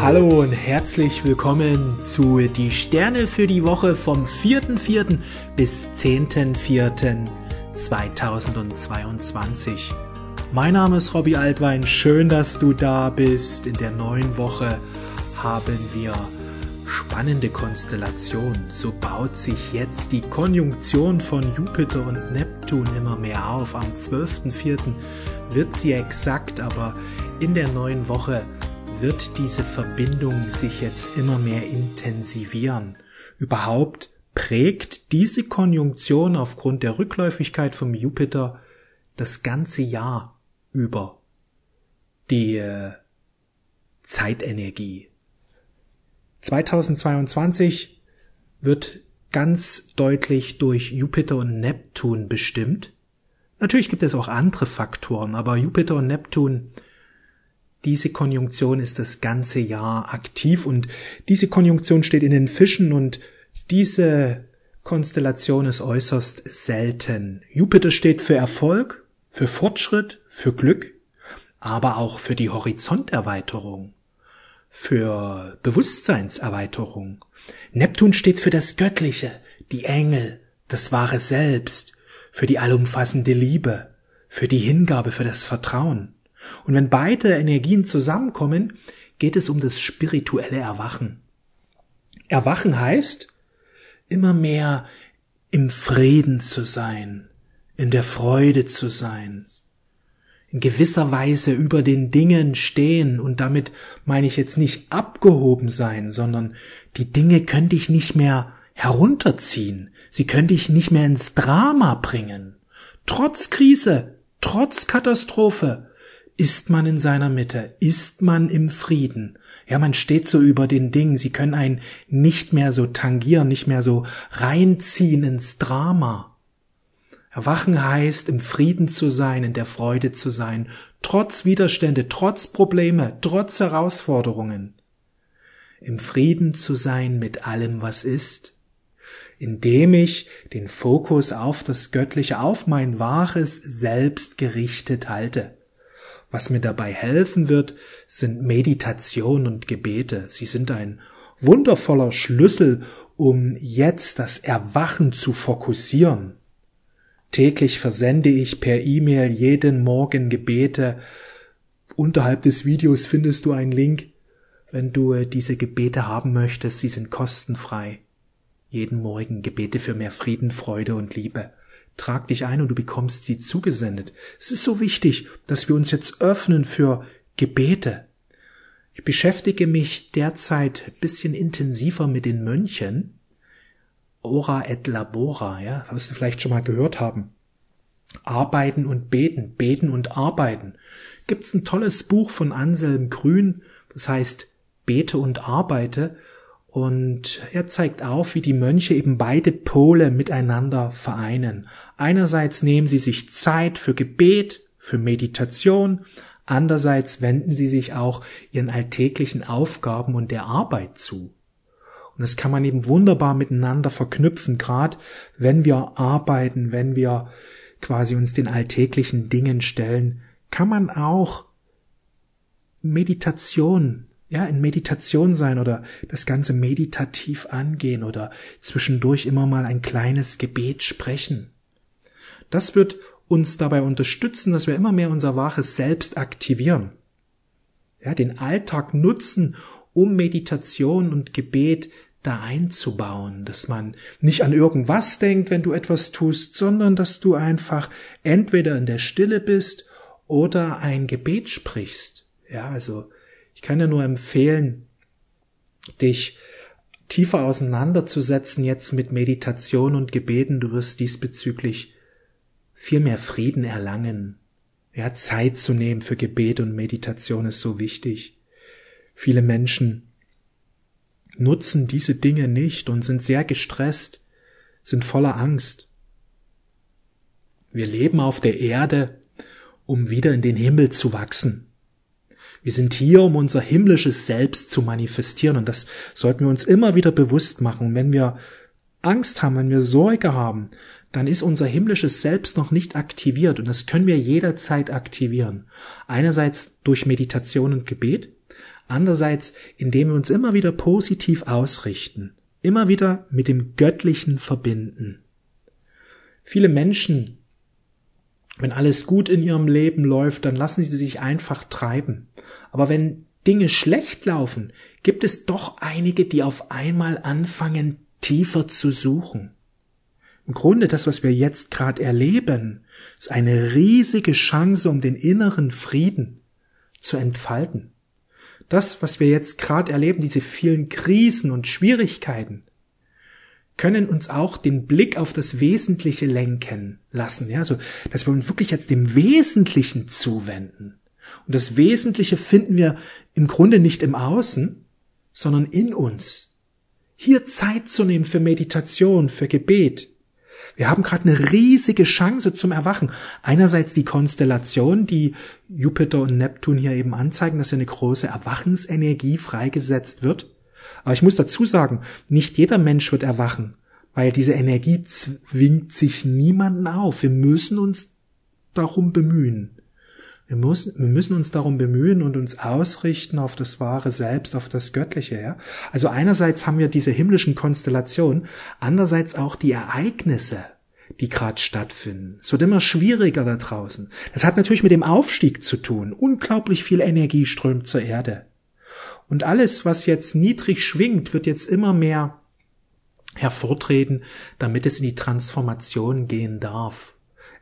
Hallo und herzlich willkommen zu Die Sterne für die Woche vom 4.4. bis 10.4.2022. Mein Name ist Robbie Altwein, schön, dass du da bist. In der neuen Woche haben wir spannende Konstellationen. So baut sich jetzt die Konjunktion von Jupiter und Neptun immer mehr auf. Am 12.4. wird sie exakt, aber in der neuen Woche wird diese Verbindung sich jetzt immer mehr intensivieren. Überhaupt prägt diese Konjunktion aufgrund der Rückläufigkeit vom Jupiter das ganze Jahr über die äh, Zeitenergie. 2022 wird ganz deutlich durch Jupiter und Neptun bestimmt. Natürlich gibt es auch andere Faktoren, aber Jupiter und Neptun diese Konjunktion ist das ganze Jahr aktiv und diese Konjunktion steht in den Fischen und diese Konstellation ist äußerst selten. Jupiter steht für Erfolg, für Fortschritt, für Glück, aber auch für die Horizonterweiterung, für Bewusstseinserweiterung. Neptun steht für das Göttliche, die Engel, das wahre Selbst, für die allumfassende Liebe, für die Hingabe, für das Vertrauen. Und wenn beide Energien zusammenkommen, geht es um das spirituelle Erwachen. Erwachen heißt, immer mehr im Frieden zu sein, in der Freude zu sein, in gewisser Weise über den Dingen stehen und damit meine ich jetzt nicht abgehoben sein, sondern die Dinge könnte ich nicht mehr herunterziehen, sie könnte ich nicht mehr ins Drama bringen. Trotz Krise, trotz Katastrophe, ist man in seiner Mitte, ist man im Frieden. Ja, man steht so über den Dingen, sie können einen nicht mehr so tangieren, nicht mehr so reinziehen ins Drama. Erwachen heißt, im Frieden zu sein, in der Freude zu sein, trotz Widerstände, trotz Probleme, trotz Herausforderungen. Im Frieden zu sein mit allem, was ist, indem ich den Fokus auf das Göttliche, auf mein wahres Selbst gerichtet halte. Was mir dabei helfen wird, sind Meditation und Gebete. Sie sind ein wundervoller Schlüssel, um jetzt das Erwachen zu fokussieren. Täglich versende ich per E-Mail jeden Morgen Gebete. Unterhalb des Videos findest du einen Link, wenn du äh, diese Gebete haben möchtest. Sie sind kostenfrei. Jeden Morgen Gebete für mehr Frieden, Freude und Liebe trag dich ein und du bekommst sie zugesendet. Es ist so wichtig, dass wir uns jetzt öffnen für Gebete. Ich beschäftige mich derzeit ein bisschen intensiver mit den Mönchen. Ora et labora, ja, wirst du vielleicht schon mal gehört haben. Arbeiten und beten, beten und arbeiten. Gibt's ein tolles Buch von Anselm Grün, das heißt Bete und arbeite und er zeigt auf, wie die Mönche eben beide Pole miteinander vereinen. Einerseits nehmen sie sich Zeit für Gebet, für Meditation, andererseits wenden sie sich auch ihren alltäglichen Aufgaben und der Arbeit zu. Und das kann man eben wunderbar miteinander verknüpfen, gerade wenn wir arbeiten, wenn wir quasi uns den alltäglichen Dingen stellen, kann man auch Meditation ja, in Meditation sein oder das Ganze meditativ angehen oder zwischendurch immer mal ein kleines Gebet sprechen. Das wird uns dabei unterstützen, dass wir immer mehr unser wahres Selbst aktivieren. Ja, den Alltag nutzen, um Meditation und Gebet da einzubauen, dass man nicht an irgendwas denkt, wenn du etwas tust, sondern dass du einfach entweder in der Stille bist oder ein Gebet sprichst. Ja, also ich kann dir nur empfehlen, dich tiefer auseinanderzusetzen jetzt mit Meditation und Gebeten. Du wirst diesbezüglich viel mehr Frieden erlangen. Ja, Zeit zu nehmen für Gebet und Meditation ist so wichtig. Viele Menschen nutzen diese Dinge nicht und sind sehr gestresst, sind voller Angst. Wir leben auf der Erde, um wieder in den Himmel zu wachsen. Wir sind hier, um unser himmlisches Selbst zu manifestieren und das sollten wir uns immer wieder bewusst machen. wenn wir Angst haben, wenn wir Sorge haben, dann ist unser himmlisches Selbst noch nicht aktiviert und das können wir jederzeit aktivieren. Einerseits durch Meditation und Gebet, Andererseits, indem wir uns immer wieder positiv ausrichten, immer wieder mit dem Göttlichen verbinden. Viele Menschen, wenn alles gut in ihrem Leben läuft, dann lassen sie sich einfach treiben. Aber wenn Dinge schlecht laufen, gibt es doch einige, die auf einmal anfangen, tiefer zu suchen. Im Grunde das, was wir jetzt gerade erleben, ist eine riesige Chance, um den inneren Frieden zu entfalten. Das, was wir jetzt gerade erleben, diese vielen Krisen und Schwierigkeiten, können uns auch den Blick auf das Wesentliche lenken lassen. Ja, also, dass wir uns wirklich jetzt dem Wesentlichen zuwenden. Und das Wesentliche finden wir im Grunde nicht im Außen, sondern in uns. Hier Zeit zu nehmen für Meditation, für Gebet, wir haben gerade eine riesige Chance zum Erwachen. Einerseits die Konstellation, die Jupiter und Neptun hier eben anzeigen, dass hier eine große Erwachensenergie freigesetzt wird. Aber ich muss dazu sagen, nicht jeder Mensch wird erwachen, weil diese Energie zwingt sich niemanden auf. Wir müssen uns darum bemühen. Wir müssen, wir müssen uns darum bemühen und uns ausrichten auf das wahre Selbst, auf das Göttliche. Ja? Also einerseits haben wir diese himmlischen Konstellationen, andererseits auch die Ereignisse, die gerade stattfinden. Es wird immer schwieriger da draußen. Das hat natürlich mit dem Aufstieg zu tun. Unglaublich viel Energie strömt zur Erde. Und alles, was jetzt niedrig schwingt, wird jetzt immer mehr hervortreten, damit es in die Transformation gehen darf.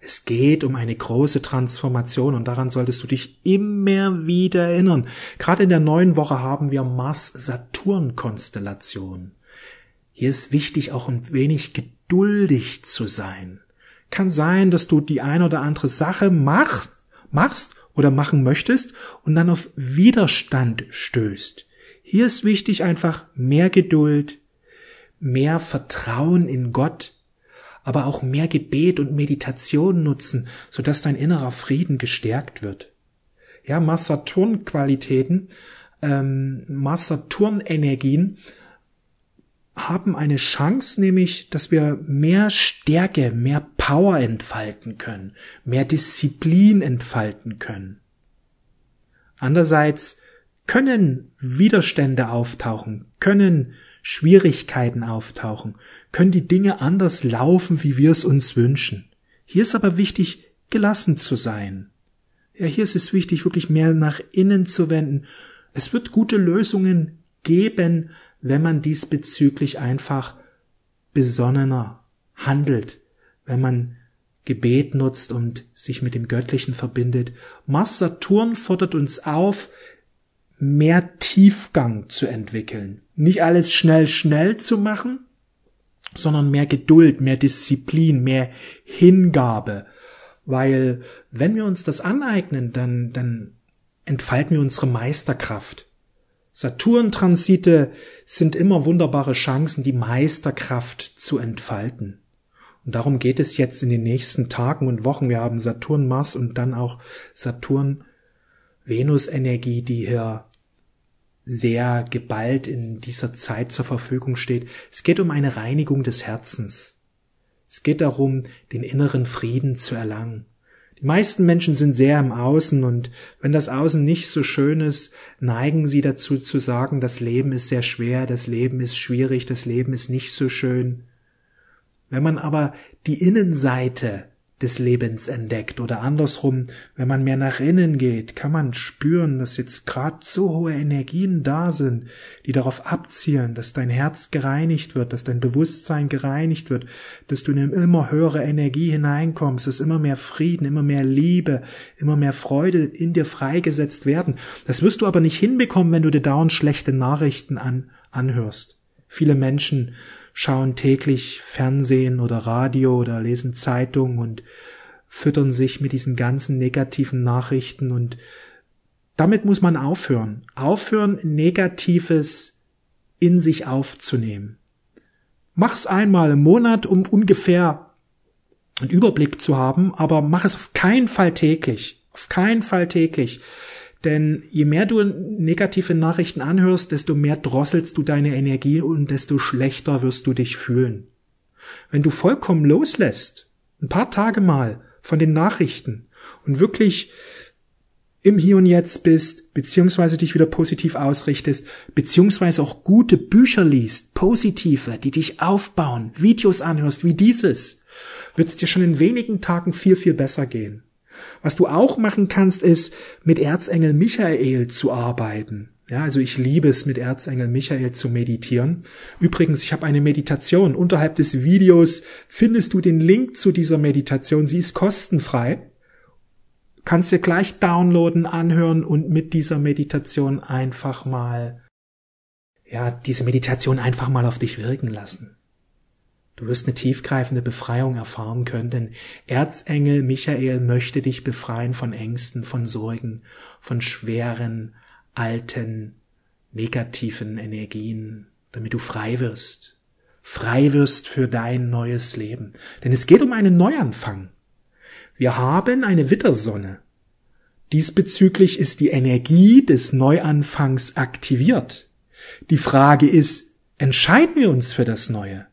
Es geht um eine große Transformation und daran solltest du dich immer wieder erinnern. Gerade in der neuen Woche haben wir Mars-Saturn-Konstellation. Hier ist wichtig, auch ein wenig geduldig zu sein. Kann sein, dass du die ein oder andere Sache machst, machst oder machen möchtest und dann auf Widerstand stößt. Hier ist wichtig einfach mehr Geduld, mehr Vertrauen in Gott, aber auch mehr Gebet und Meditation nutzen, sodass dein innerer Frieden gestärkt wird. Ja, Mars-Saturn-Qualitäten, ähm, Mars-Saturn-Energien haben eine Chance, nämlich, dass wir mehr Stärke, mehr Power entfalten können, mehr Disziplin entfalten können. Andererseits können Widerstände auftauchen, können Schwierigkeiten auftauchen, können die Dinge anders laufen, wie wir es uns wünschen. Hier ist aber wichtig, gelassen zu sein. Ja, hier ist es wichtig, wirklich mehr nach innen zu wenden. Es wird gute Lösungen geben, wenn man diesbezüglich einfach besonnener handelt, wenn man Gebet nutzt und sich mit dem Göttlichen verbindet. Mars Saturn fordert uns auf, mehr Tiefgang zu entwickeln. Nicht alles schnell, schnell zu machen, sondern mehr Geduld, mehr Disziplin, mehr Hingabe. Weil wenn wir uns das aneignen, dann, dann entfalten wir unsere Meisterkraft. Saturn-Transite sind immer wunderbare Chancen, die Meisterkraft zu entfalten. Und darum geht es jetzt in den nächsten Tagen und Wochen. Wir haben Saturn, Mars und dann auch Saturn, Venus-Energie, die hier sehr geballt in dieser Zeit zur Verfügung steht. Es geht um eine Reinigung des Herzens. Es geht darum, den inneren Frieden zu erlangen. Die meisten Menschen sind sehr im Außen und wenn das Außen nicht so schön ist, neigen sie dazu zu sagen, das Leben ist sehr schwer, das Leben ist schwierig, das Leben ist nicht so schön. Wenn man aber die Innenseite des Lebens entdeckt oder andersrum, wenn man mehr nach innen geht, kann man spüren, dass jetzt gerade so hohe Energien da sind, die darauf abzielen, dass dein Herz gereinigt wird, dass dein Bewusstsein gereinigt wird, dass du in eine immer höhere Energie hineinkommst, dass immer mehr Frieden, immer mehr Liebe, immer mehr Freude in dir freigesetzt werden. Das wirst du aber nicht hinbekommen, wenn du dir dauernd schlechte Nachrichten an, anhörst. Viele Menschen schauen täglich Fernsehen oder Radio oder lesen Zeitung und füttern sich mit diesen ganzen negativen Nachrichten und damit muss man aufhören. Aufhören, Negatives in sich aufzunehmen. Mach's einmal im Monat, um ungefähr einen Überblick zu haben, aber mach es auf keinen Fall täglich. Auf keinen Fall täglich. Denn je mehr du negative Nachrichten anhörst, desto mehr drosselst du deine Energie und desto schlechter wirst du dich fühlen. Wenn du vollkommen loslässt, ein paar Tage mal von den Nachrichten und wirklich im Hier und Jetzt bist, beziehungsweise dich wieder positiv ausrichtest, beziehungsweise auch gute Bücher liest, positive, die dich aufbauen, Videos anhörst wie dieses, wird es dir schon in wenigen Tagen viel, viel besser gehen. Was du auch machen kannst, ist, mit Erzengel Michael zu arbeiten. Ja, also ich liebe es, mit Erzengel Michael zu meditieren. Übrigens, ich habe eine Meditation. Unterhalb des Videos findest du den Link zu dieser Meditation. Sie ist kostenfrei. Kannst dir gleich downloaden, anhören und mit dieser Meditation einfach mal, ja, diese Meditation einfach mal auf dich wirken lassen. Du wirst eine tiefgreifende Befreiung erfahren können, denn Erzengel Michael möchte dich befreien von Ängsten, von Sorgen, von schweren, alten, negativen Energien, damit du frei wirst. Frei wirst für dein neues Leben. Denn es geht um einen Neuanfang. Wir haben eine Wittersonne. Diesbezüglich ist die Energie des Neuanfangs aktiviert. Die Frage ist, entscheiden wir uns für das Neue?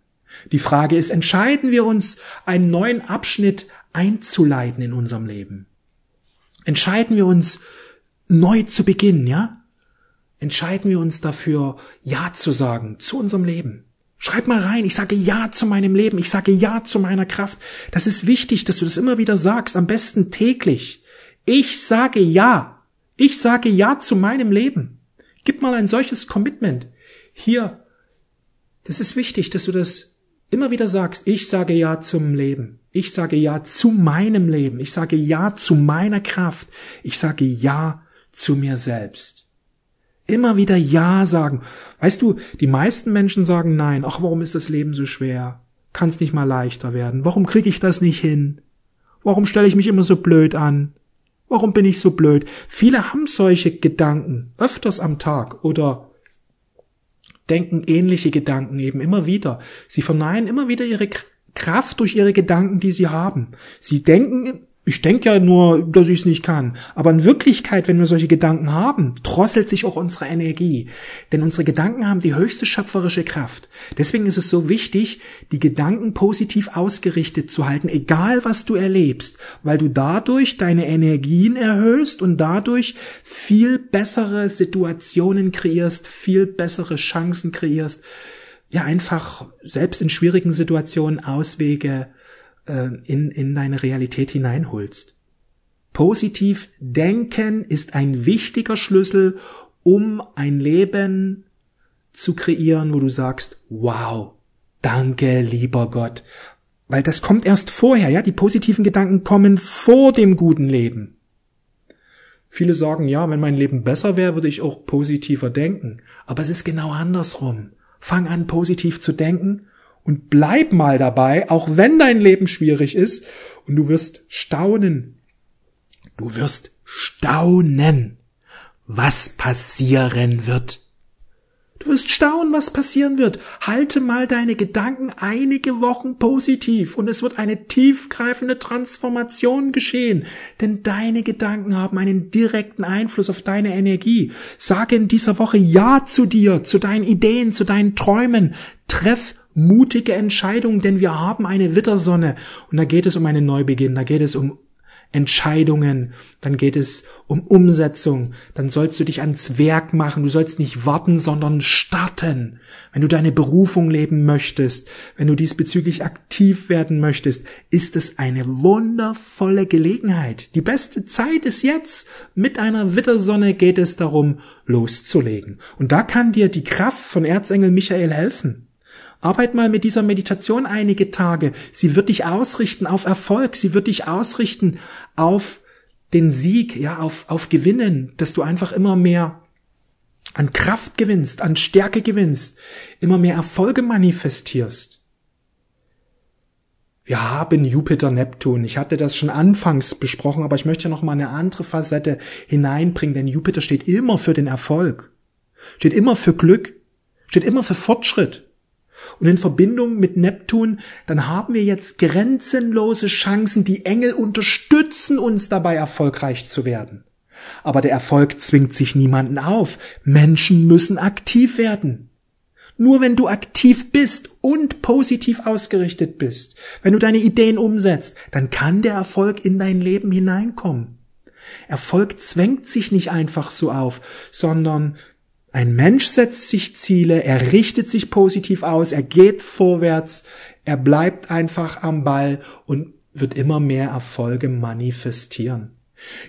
Die Frage ist, entscheiden wir uns, einen neuen Abschnitt einzuleiten in unserem Leben? Entscheiden wir uns, neu zu beginnen, ja? Entscheiden wir uns dafür, Ja zu sagen zu unserem Leben. Schreib mal rein, ich sage Ja zu meinem Leben, ich sage Ja zu meiner Kraft. Das ist wichtig, dass du das immer wieder sagst, am besten täglich. Ich sage Ja. Ich sage Ja zu meinem Leben. Gib mal ein solches Commitment. Hier, das ist wichtig, dass du das immer wieder sagst. Ich sage Ja zum Leben. Ich sage Ja zu meinem Leben. Ich sage Ja zu meiner Kraft. Ich sage Ja zu mir selbst. Immer wieder Ja sagen. Weißt du, die meisten Menschen sagen Nein. Ach, warum ist das Leben so schwer? Kann es nicht mal leichter werden? Warum kriege ich das nicht hin? Warum stelle ich mich immer so blöd an? Warum bin ich so blöd? Viele haben solche Gedanken öfters am Tag oder denken ähnliche Gedanken eben immer wieder. Sie verneinen immer wieder ihre Kraft durch ihre Gedanken, die sie haben. Sie denken ich denke ja nur, dass ich es nicht kann. Aber in Wirklichkeit, wenn wir solche Gedanken haben, drosselt sich auch unsere Energie. Denn unsere Gedanken haben die höchste schöpferische Kraft. Deswegen ist es so wichtig, die Gedanken positiv ausgerichtet zu halten, egal was du erlebst, weil du dadurch deine Energien erhöhst und dadurch viel bessere Situationen kreierst, viel bessere Chancen kreierst, ja einfach selbst in schwierigen Situationen Auswege äh, in, in deine Realität hineinholst. Positiv denken ist ein wichtiger Schlüssel, um ein Leben zu kreieren, wo du sagst, wow, danke, lieber Gott. Weil das kommt erst vorher, ja, die positiven Gedanken kommen vor dem guten Leben. Viele sagen, ja, wenn mein Leben besser wäre, würde ich auch positiver denken. Aber es ist genau andersrum. Fang an, positiv zu denken und bleib mal dabei, auch wenn dein Leben schwierig ist und du wirst staunen. Du wirst staunen, was passieren wird. Du wirst staunen, was passieren wird. Halte mal deine Gedanken einige Wochen positiv und es wird eine tiefgreifende Transformation geschehen, denn deine Gedanken haben einen direkten Einfluss auf deine Energie. Sage in dieser Woche Ja zu dir, zu deinen Ideen, zu deinen Träumen. Treff mutige Entscheidungen, denn wir haben eine Wittersonne und da geht es um einen Neubeginn, da geht es um Entscheidungen, dann geht es um Umsetzung, dann sollst du dich ans Werk machen, du sollst nicht warten, sondern starten. Wenn du deine Berufung leben möchtest, wenn du diesbezüglich aktiv werden möchtest, ist es eine wundervolle Gelegenheit. Die beste Zeit ist jetzt. Mit einer Wittersonne geht es darum, loszulegen. Und da kann dir die Kraft von Erzengel Michael helfen. Arbeit mal mit dieser Meditation einige Tage. Sie wird dich ausrichten auf Erfolg. Sie wird dich ausrichten auf den Sieg, ja, auf, auf Gewinnen, dass du einfach immer mehr an Kraft gewinnst, an Stärke gewinnst, immer mehr Erfolge manifestierst. Wir haben Jupiter, Neptun. Ich hatte das schon anfangs besprochen, aber ich möchte noch mal eine andere Facette hineinbringen, denn Jupiter steht immer für den Erfolg, steht immer für Glück, steht immer für Fortschritt. Und in Verbindung mit Neptun, dann haben wir jetzt grenzenlose Chancen. Die Engel unterstützen uns dabei, erfolgreich zu werden. Aber der Erfolg zwingt sich niemanden auf. Menschen müssen aktiv werden. Nur wenn du aktiv bist und positiv ausgerichtet bist, wenn du deine Ideen umsetzt, dann kann der Erfolg in dein Leben hineinkommen. Erfolg zwängt sich nicht einfach so auf, sondern ein Mensch setzt sich Ziele, er richtet sich positiv aus, er geht vorwärts, er bleibt einfach am Ball und wird immer mehr Erfolge manifestieren.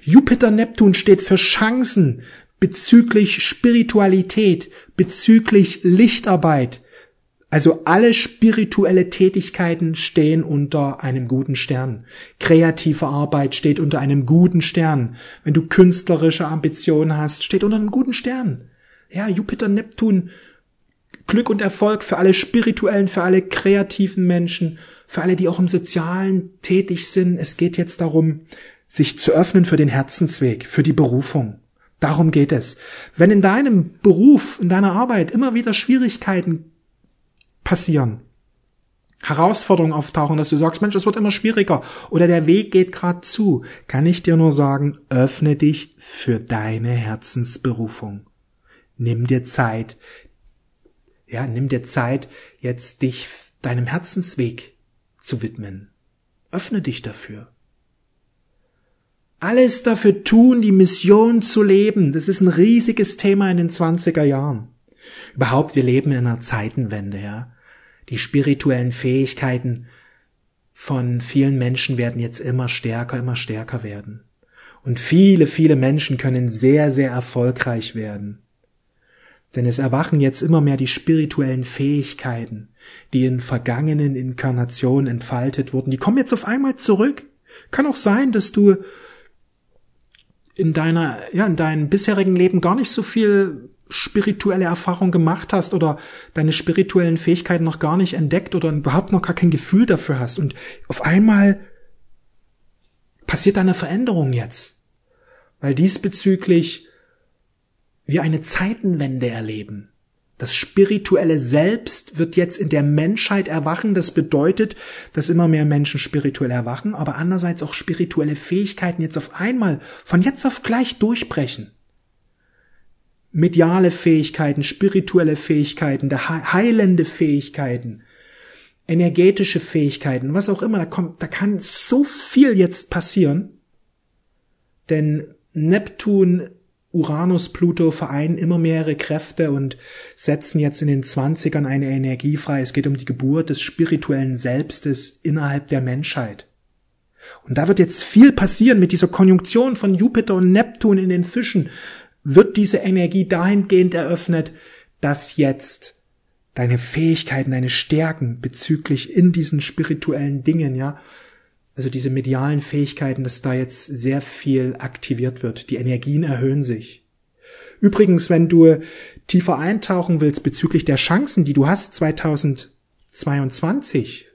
Jupiter Neptun steht für Chancen bezüglich Spiritualität, bezüglich Lichtarbeit, also alle spirituelle Tätigkeiten stehen unter einem guten Stern. Kreative Arbeit steht unter einem guten Stern. Wenn du künstlerische Ambitionen hast, steht unter einem guten Stern. Ja, Jupiter, Neptun, Glück und Erfolg für alle spirituellen, für alle kreativen Menschen, für alle, die auch im Sozialen tätig sind. Es geht jetzt darum, sich zu öffnen für den Herzensweg, für die Berufung. Darum geht es. Wenn in deinem Beruf, in deiner Arbeit immer wieder Schwierigkeiten passieren. Herausforderungen auftauchen, dass du sagst, Mensch, es wird immer schwieriger oder der Weg geht gerade zu, kann ich dir nur sagen, öffne dich für deine Herzensberufung. Nimm dir Zeit. Ja, nimm dir Zeit, jetzt dich deinem Herzensweg zu widmen. Öffne dich dafür. Alles dafür tun, die Mission zu leben. Das ist ein riesiges Thema in den 20er Jahren. Überhaupt, wir leben in einer Zeitenwende, ja. Die spirituellen Fähigkeiten von vielen Menschen werden jetzt immer stärker, immer stärker werden. Und viele, viele Menschen können sehr, sehr erfolgreich werden. Denn es erwachen jetzt immer mehr die spirituellen Fähigkeiten, die in vergangenen Inkarnationen entfaltet wurden. Die kommen jetzt auf einmal zurück. Kann auch sein, dass du in deiner, ja, in deinem bisherigen Leben gar nicht so viel spirituelle Erfahrung gemacht hast oder deine spirituellen Fähigkeiten noch gar nicht entdeckt oder überhaupt noch gar kein Gefühl dafür hast und auf einmal passiert eine Veränderung jetzt, weil diesbezüglich wir eine Zeitenwende erleben. Das spirituelle Selbst wird jetzt in der Menschheit erwachen. Das bedeutet, dass immer mehr Menschen spirituell erwachen, aber andererseits auch spirituelle Fähigkeiten jetzt auf einmal von jetzt auf gleich durchbrechen mediale Fähigkeiten, spirituelle Fähigkeiten, heilende Fähigkeiten, energetische Fähigkeiten, was auch immer, da kommt, da kann so viel jetzt passieren. Denn Neptun, Uranus, Pluto vereinen immer mehrere Kräfte und setzen jetzt in den Zwanzigern eine Energie frei. Es geht um die Geburt des spirituellen Selbstes innerhalb der Menschheit. Und da wird jetzt viel passieren mit dieser Konjunktion von Jupiter und Neptun in den Fischen, wird diese Energie dahingehend eröffnet, dass jetzt deine Fähigkeiten, deine Stärken bezüglich in diesen spirituellen Dingen, ja, also diese medialen Fähigkeiten, dass da jetzt sehr viel aktiviert wird. Die Energien erhöhen sich. Übrigens, wenn du tiefer eintauchen willst bezüglich der Chancen, die du hast 2022,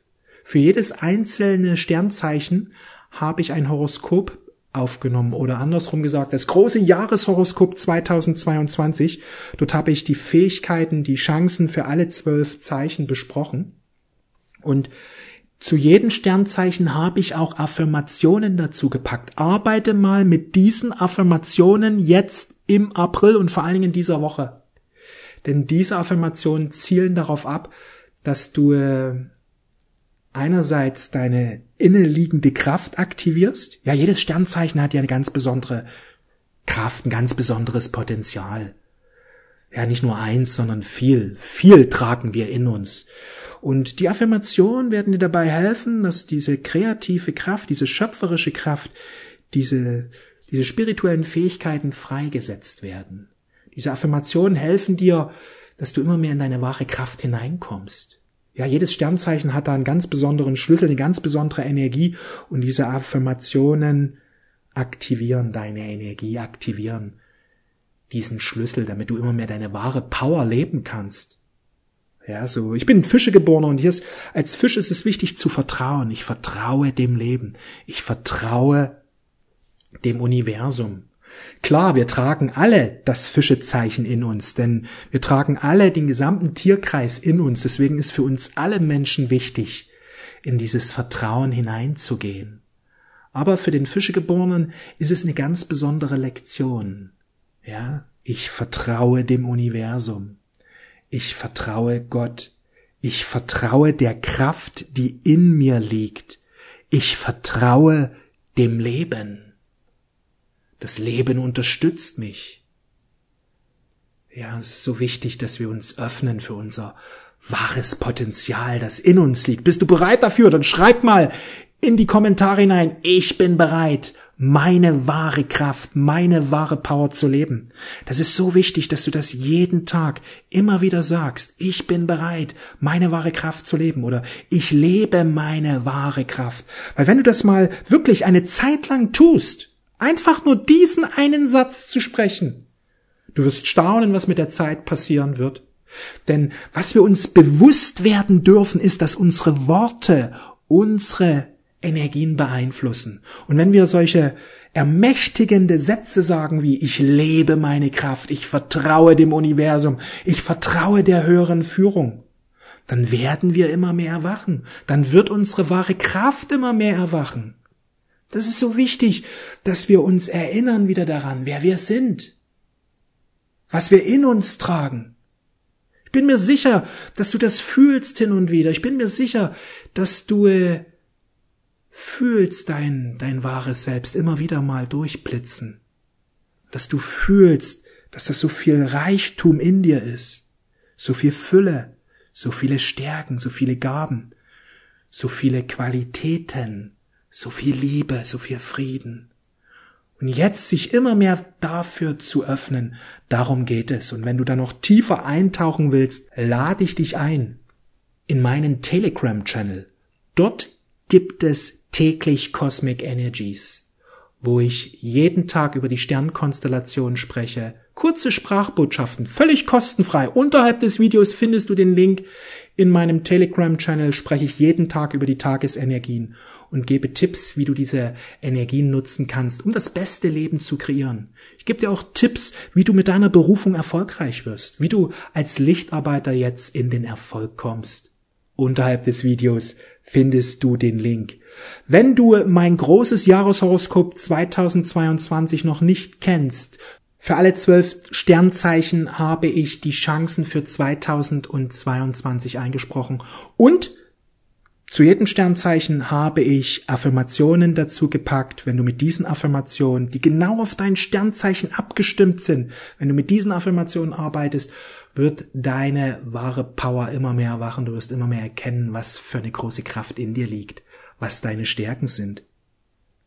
für jedes einzelne Sternzeichen habe ich ein Horoskop aufgenommen oder andersrum gesagt, das große Jahreshoroskop 2022. Dort habe ich die Fähigkeiten, die Chancen für alle zwölf Zeichen besprochen. Und zu jedem Sternzeichen habe ich auch Affirmationen dazu gepackt. Arbeite mal mit diesen Affirmationen jetzt im April und vor allen Dingen in dieser Woche. Denn diese Affirmationen zielen darauf ab, dass du äh, einerseits deine innenliegende Kraft aktivierst. Ja, jedes Sternzeichen hat ja eine ganz besondere Kraft, ein ganz besonderes Potenzial. Ja, nicht nur eins, sondern viel, viel tragen wir in uns. Und die Affirmationen werden dir dabei helfen, dass diese kreative Kraft, diese schöpferische Kraft, diese, diese spirituellen Fähigkeiten freigesetzt werden. Diese Affirmationen helfen dir, dass du immer mehr in deine wahre Kraft hineinkommst. Ja, jedes Sternzeichen hat da einen ganz besonderen Schlüssel, eine ganz besondere Energie und diese Affirmationen aktivieren deine Energie, aktivieren diesen Schlüssel, damit du immer mehr deine wahre Power leben kannst. Ja, so, ich bin Fische geboren und hier ist, als Fisch ist es wichtig zu vertrauen. Ich vertraue dem Leben. Ich vertraue dem Universum. Klar, wir tragen alle das Fischezeichen in uns, denn wir tragen alle den gesamten Tierkreis in uns. Deswegen ist für uns alle Menschen wichtig, in dieses Vertrauen hineinzugehen. Aber für den Fischegeborenen ist es eine ganz besondere Lektion. Ja, ich vertraue dem Universum. Ich vertraue Gott. Ich vertraue der Kraft, die in mir liegt. Ich vertraue dem Leben. Das Leben unterstützt mich. Ja, es ist so wichtig, dass wir uns öffnen für unser wahres Potenzial, das in uns liegt. Bist du bereit dafür? Dann schreib mal in die Kommentare hinein, ich bin bereit, meine wahre Kraft, meine wahre Power zu leben. Das ist so wichtig, dass du das jeden Tag immer wieder sagst. Ich bin bereit, meine wahre Kraft zu leben oder ich lebe meine wahre Kraft. Weil wenn du das mal wirklich eine Zeit lang tust, einfach nur diesen einen Satz zu sprechen, du wirst staunen, was mit der Zeit passieren wird. Denn was wir uns bewusst werden dürfen, ist, dass unsere Worte unsere Energien beeinflussen. Und wenn wir solche ermächtigende Sätze sagen wie ich lebe meine Kraft, ich vertraue dem Universum, ich vertraue der höheren Führung, dann werden wir immer mehr erwachen, dann wird unsere wahre Kraft immer mehr erwachen. Das ist so wichtig, dass wir uns erinnern wieder daran, wer wir sind, was wir in uns tragen. Ich bin mir sicher, dass du das fühlst hin und wieder. Ich bin mir sicher, dass du äh, fühlst dein, dein wahres Selbst immer wieder mal durchblitzen. Dass du fühlst, dass das so viel Reichtum in dir ist, so viel Fülle, so viele Stärken, so viele Gaben, so viele Qualitäten, so viel Liebe, so viel Frieden. Und jetzt sich immer mehr dafür zu öffnen, darum geht es. Und wenn du da noch tiefer eintauchen willst, lade ich dich ein in meinen Telegram-Channel. Dort gibt es täglich Cosmic Energies, wo ich jeden Tag über die Sternkonstellation spreche. Kurze Sprachbotschaften, völlig kostenfrei. Unterhalb des Videos findest du den Link. In meinem Telegram-Channel spreche ich jeden Tag über die Tagesenergien und gebe Tipps, wie du diese Energien nutzen kannst, um das beste Leben zu kreieren. Ich gebe dir auch Tipps, wie du mit deiner Berufung erfolgreich wirst, wie du als Lichtarbeiter jetzt in den Erfolg kommst. Unterhalb des Videos findest du den Link. Wenn du mein großes Jahreshoroskop 2022 noch nicht kennst, für alle zwölf Sternzeichen habe ich die Chancen für 2022 eingesprochen und zu jedem Sternzeichen habe ich Affirmationen dazu gepackt. Wenn du mit diesen Affirmationen, die genau auf dein Sternzeichen abgestimmt sind, wenn du mit diesen Affirmationen arbeitest, wird deine wahre Power immer mehr erwachen. Du wirst immer mehr erkennen, was für eine große Kraft in dir liegt, was deine Stärken sind.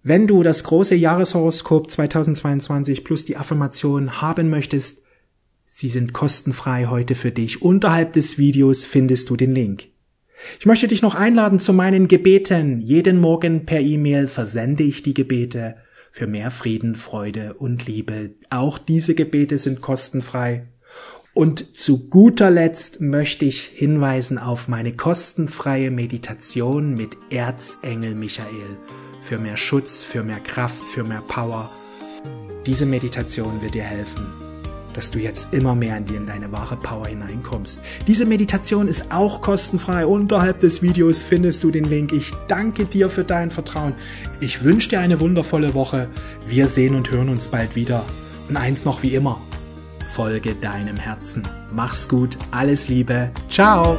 Wenn du das große Jahreshoroskop 2022 plus die Affirmation haben möchtest, sie sind kostenfrei heute für dich. Unterhalb des Videos findest du den Link. Ich möchte dich noch einladen zu meinen Gebeten. Jeden Morgen per E-Mail versende ich die Gebete für mehr Frieden, Freude und Liebe. Auch diese Gebete sind kostenfrei. Und zu guter Letzt möchte ich hinweisen auf meine kostenfreie Meditation mit Erzengel Michael für mehr Schutz, für mehr Kraft, für mehr Power. Diese Meditation wird dir helfen, dass du jetzt immer mehr in dir in deine wahre Power hineinkommst. Diese Meditation ist auch kostenfrei. Unterhalb des Videos findest du den Link. Ich danke dir für dein Vertrauen. Ich wünsche dir eine wundervolle Woche. Wir sehen und hören uns bald wieder. Und eins noch wie immer folge deinem Herzen. Mach's gut, alles Liebe, ciao!